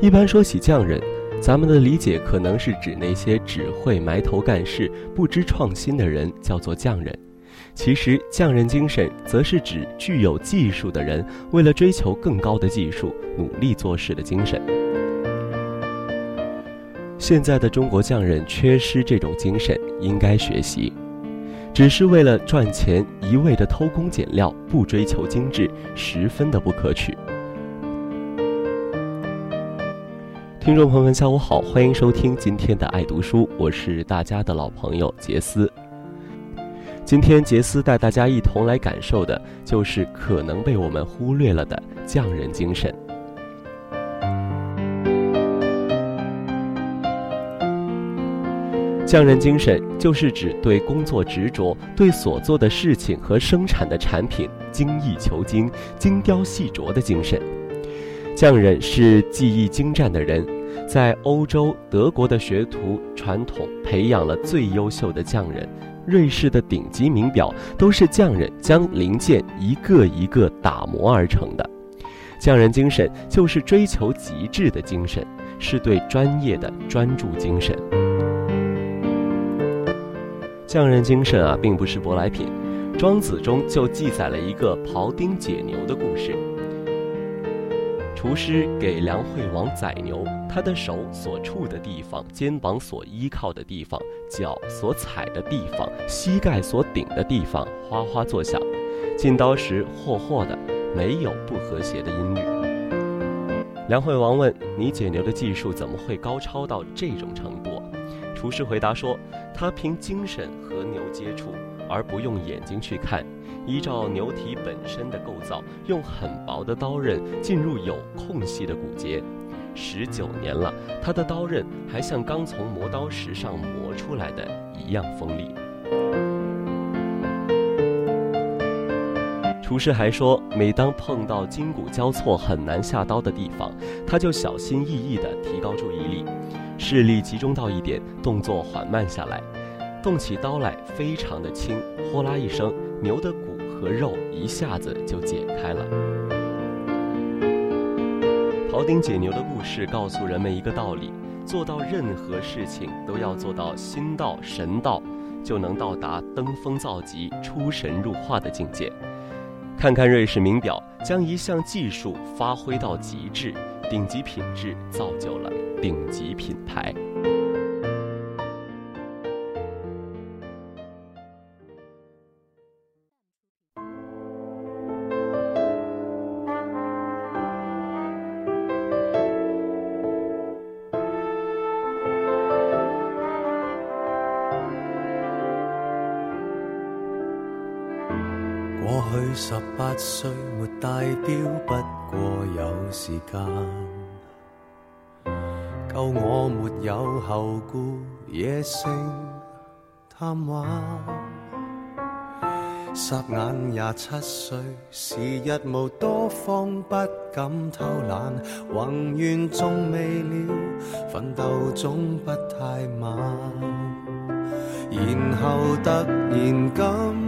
一般说起匠人，咱们的理解可能是指那些只会埋头干事、不知创新的人，叫做匠人。其实，匠人精神则是指具有技术的人，为了追求更高的技术，努力做事的精神。现在的中国匠人缺失这种精神，应该学习。只是为了赚钱，一味的偷工减料，不追求精致，十分的不可取。听众朋友们，下午好，欢迎收听今天的爱读书，我是大家的老朋友杰斯。今天杰斯带大家一同来感受的，就是可能被我们忽略了的匠人精神。匠人精神就是指对工作执着，对所做的事情和生产的产品精益求精、精雕细琢的精神。匠人是技艺精湛的人。在欧洲、德国的学徒传统培养了最优秀的匠人，瑞士的顶级名表都是匠人将零件一个一个打磨而成的。匠人精神就是追求极致的精神，是对专业的专注精神。匠人精神啊，并不是舶来品，《庄子》中就记载了一个庖丁解牛的故事。厨师给梁惠王宰牛，他的手所触的地方、肩膀所依靠的地方、脚所踩的地方、膝盖所顶的地方，哗哗作响。进刀时，霍霍的，没有不和谐的音律。梁惠王问：“你解牛的技术怎么会高超到这种程度？”厨师回答说：“他凭精神和牛接触，而不用眼睛去看。”依照牛体本身的构造，用很薄的刀刃进入有空隙的骨节。十九年了，他的刀刃还像刚从磨刀石上磨出来的一样锋利。厨师还说，每当碰到筋骨交错、很难下刀的地方，他就小心翼翼地提高注意力，视力集中到一点，动作缓慢下来，动起刀来非常的轻，呼啦一声，牛的骨。和肉一下子就解开了。庖丁解牛的故事告诉人们一个道理：做到任何事情都要做到心到神到，就能到达登峰造极、出神入化的境界。看看瑞士名表，将一项技术发挥到极致，顶级品质造就了顶级品牌。十八岁没戴表，不过有时间，够我没有后顾，野性贪玩。霎眼廿七岁，时日无多方，不敢偷懒。宏愿仲未了，奋斗总不太晚。然后突然今。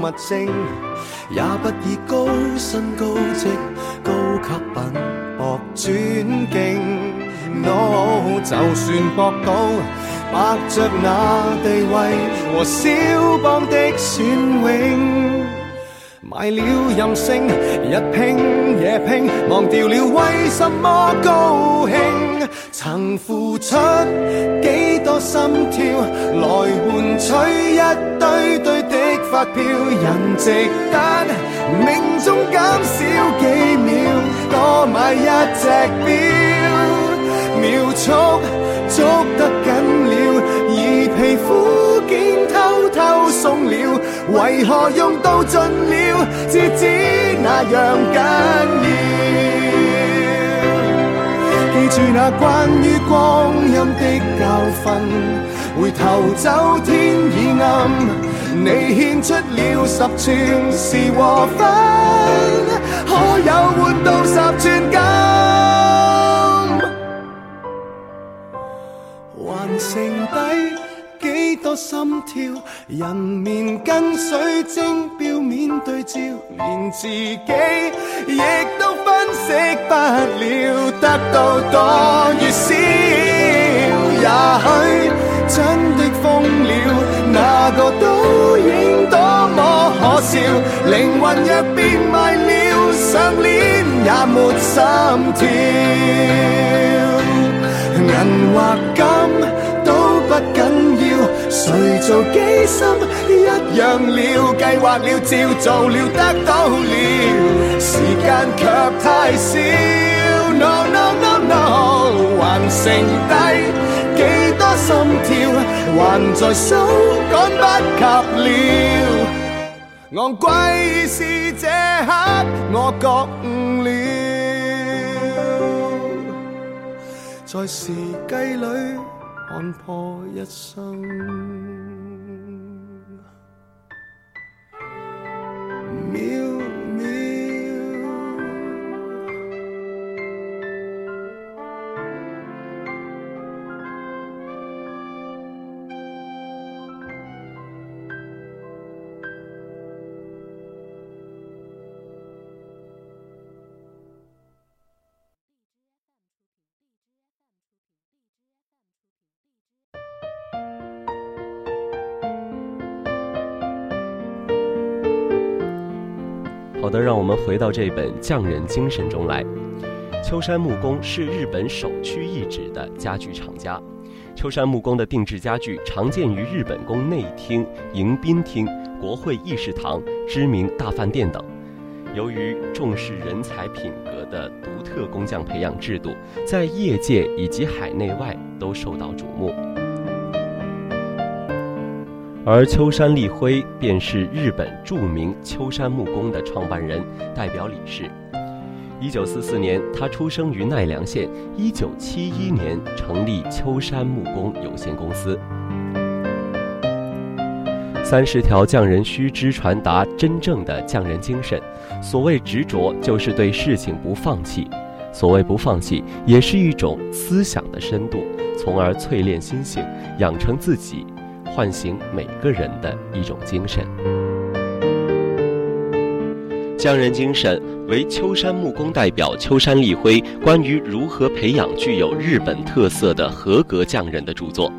物证，也不以高薪高职、高级品博尊敬。No，就算博到白着那地位和肖邦的隽永。买了任性，日拼夜拼，忘掉了为什么高兴。曾付出几多心跳，来换取一堆堆发票。人值得命中减少几秒，多买一只表，秒速捉得紧了，而皮膚竟偷偷鬆了，為何用到盡了，至知那樣緊要。記住那關於光陰的教訓，回頭走天已暗，你献出了十寸是和分，可有換到十寸金？还剩低几多心跳？人面跟水晶表面对照，连自己亦都分析不了，得到多與少，也许真的魂若變賣了，上链也沒心跳。銀或金都不緊要，誰做機心一樣了，計劃了，照做了，得到了，時間卻太少。No no no no，還剩低幾多心跳，還在手，趕不及了。昂贵是这刻我觉悟了。在时计里看破一生，好的，让我们回到这本《匠人精神》中来。秋山木工是日本首屈一指的家具厂家。秋山木工的定制家具常见于日本宫内厅、迎宾厅、国会议事堂、知名大饭店等。由于重视人才品格的独特工匠培养制度，在业界以及海内外都受到瞩目。而秋山立辉便是日本著名秋山木工的创办人、代表理事。一九四四年，他出生于奈良县。一九七一年，成立秋山木工有限公司。三十条匠人须知，传达真正的匠人精神。所谓执着，就是对事情不放弃；所谓不放弃，也是一种思想的深度，从而淬炼心性，养成自己。唤醒每个人的一种精神。匠人精神为秋山木工代表秋山立辉关于如何培养具有日本特色的合格匠人的著作。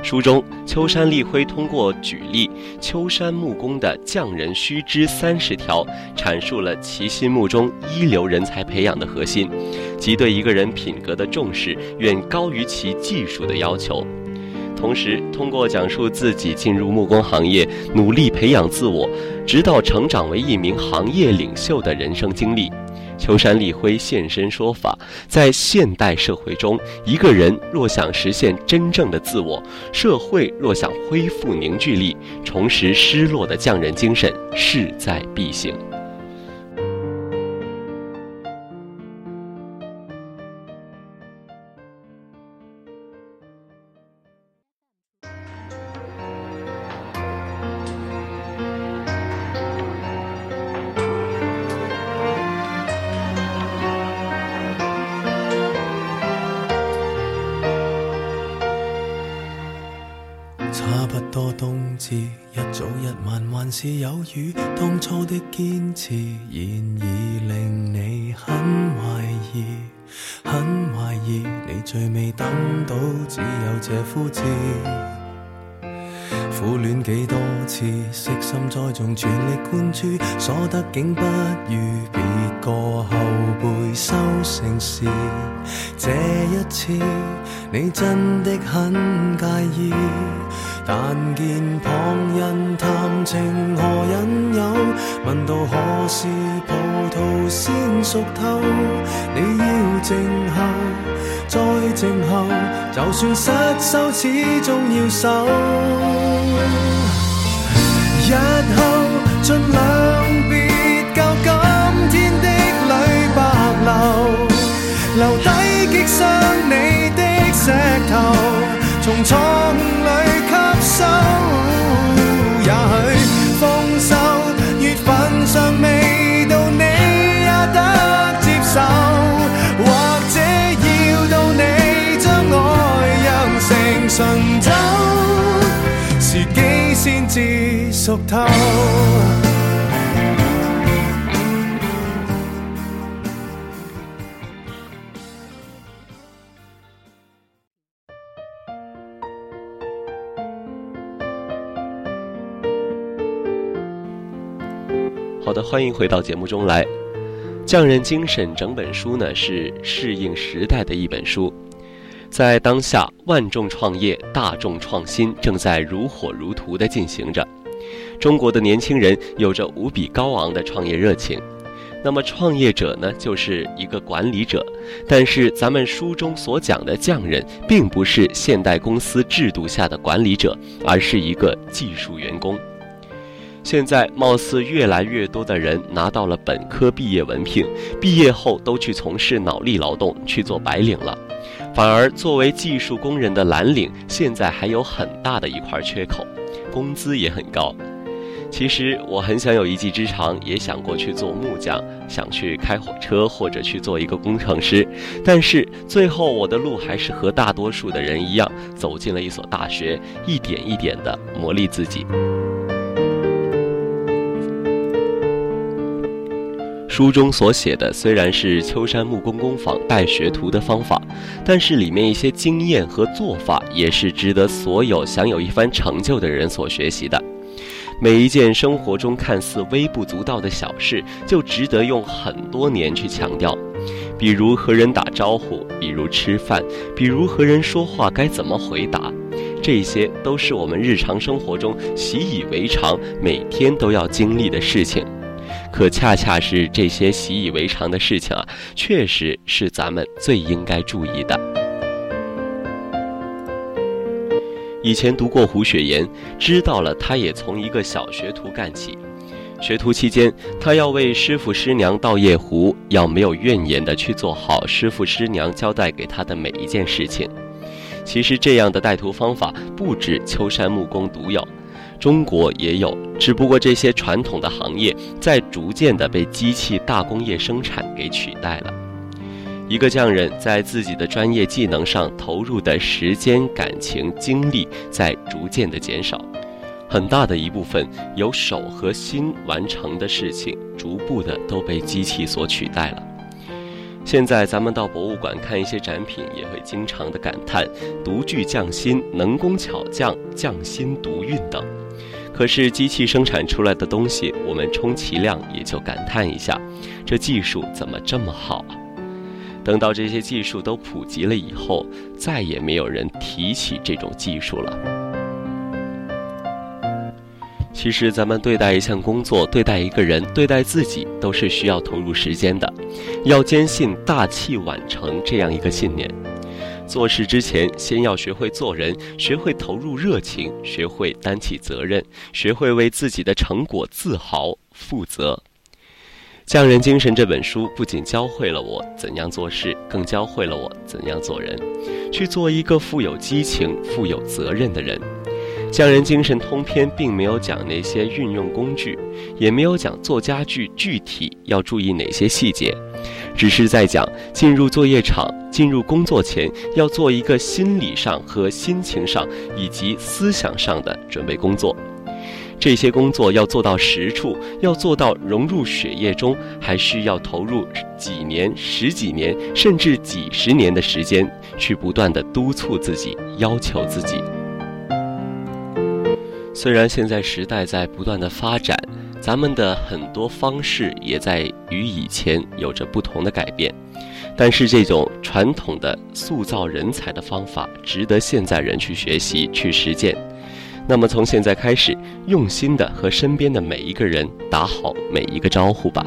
书中，秋山立辉通过举例秋山木工的匠人须知三十条，阐述了其心目中一流人才培养的核心，即对一个人品格的重视远高于其技术的要求。同时，通过讲述自己进入木工行业、努力培养自我，直到成长为一名行业领袖的人生经历，秋山立辉现身说法，在现代社会中，一个人若想实现真正的自我，社会若想恢复凝聚力，重拾失落的匠人精神，势在必行。是有雨，当初的坚持，然已令你很怀疑，很怀疑，你最未等到，只有这枯枝。苦恋几多次，悉心栽种，全力灌注，所得竟不如收成时。这一次，你真的很介意。但见旁人谈情何引诱，问到何时葡萄先熟透，你要静候，再静候，就算失手，始终要守。日后尽量低击伤你的石头，从错误里吸。收，也许丰收月份尚未到，你也得接受，或者要到你将爱酿成醇酒，时机先至熟透。欢迎回到节目中来。匠人精神整本书呢是适应时代的一本书，在当下万众创业、大众创新正在如火如荼地进行着。中国的年轻人有着无比高昂的创业热情，那么创业者呢就是一个管理者，但是咱们书中所讲的匠人并不是现代公司制度下的管理者，而是一个技术员工。现在貌似越来越多的人拿到了本科毕业文凭，毕业后都去从事脑力劳动，去做白领了。反而作为技术工人的蓝领，现在还有很大的一块缺口，工资也很高。其实我很想有一技之长，也想过去做木匠，想去开火车或者去做一个工程师。但是最后我的路还是和大多数的人一样，走进了一所大学，一点一点的磨砺自己。书中所写的虽然是秋山木工工坊带学徒的方法，但是里面一些经验和做法也是值得所有想有一番成就的人所学习的。每一件生活中看似微不足道的小事，就值得用很多年去强调。比如和人打招呼，比如吃饭，比如和人说话该怎么回答，这些都是我们日常生活中习以为常、每天都要经历的事情。可恰恰是这些习以为常的事情啊，确实是咱们最应该注意的。以前读过胡雪岩，知道了他也从一个小学徒干起。学徒期间，他要为师傅师娘倒夜壶，要没有怨言的去做好师傅师娘交代给他的每一件事情。其实这样的带徒方法不止秋山木工独有。中国也有，只不过这些传统的行业在逐渐的被机器大工业生产给取代了。一个匠人在自己的专业技能上投入的时间、感情、精力在逐渐的减少，很大的一部分由手和心完成的事情，逐步的都被机器所取代了。现在咱们到博物馆看一些展品，也会经常的感叹“独具匠心”“能工巧匠”“匠心独运”等。可是机器生产出来的东西，我们充其量也就感叹一下，这技术怎么这么好啊？等到这些技术都普及了以后，再也没有人提起这种技术了。其实，咱们对待一项工作、对待一个人、对待自己，都是需要投入时间的。要坚信“大器晚成”这样一个信念。做事之前，先要学会做人，学会投入热情，学会担起责任，学会为自己的成果自豪、负责。《匠人精神》这本书不仅教会了我怎样做事，更教会了我怎样做人，去做一个富有激情、富有责任的人。《匠人精神》通篇并没有讲那些运用工具，也没有讲做家具具体要注意哪些细节，只是在讲进入作业场、进入工作前要做一个心理上和心情上以及思想上的准备工作。这些工作要做到实处，要做到融入血液中，还需要投入几年、十几年，甚至几十年的时间，去不断的督促自己、要求自己。虽然现在时代在不断的发展，咱们的很多方式也在与以前有着不同的改变，但是这种传统的塑造人才的方法，值得现在人去学习、去实践。那么从现在开始，用心的和身边的每一个人打好每一个招呼吧。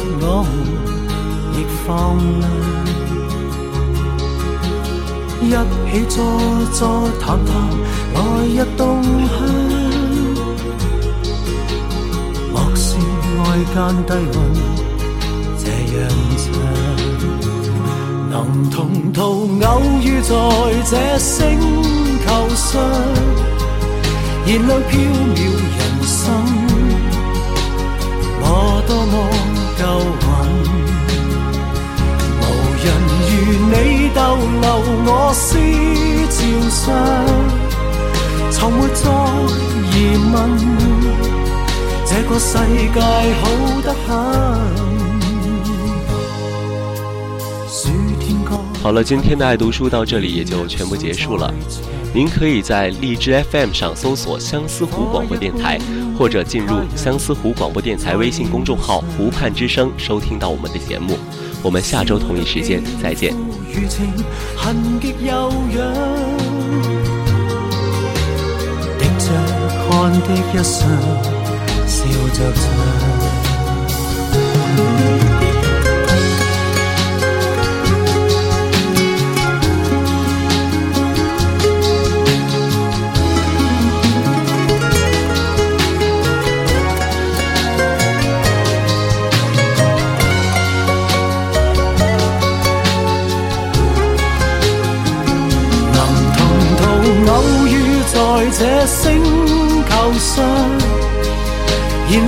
我们亦放亮。一起坐坐谈谈，来日动向。莫说外间低温，这样长。能同途偶遇在这星球上，燃亮飘渺人生。我多么有稳，无人。如你逗留我思潮上，从没再疑问，这个世界好得很。好了，今天的爱读书到这里也就全部结束了。您可以在荔枝 FM 上搜索相思湖广播电台，或者进入相思湖广播电台微信公众号“湖畔之声”收听到我们的节目。我们下周同一时间再见。这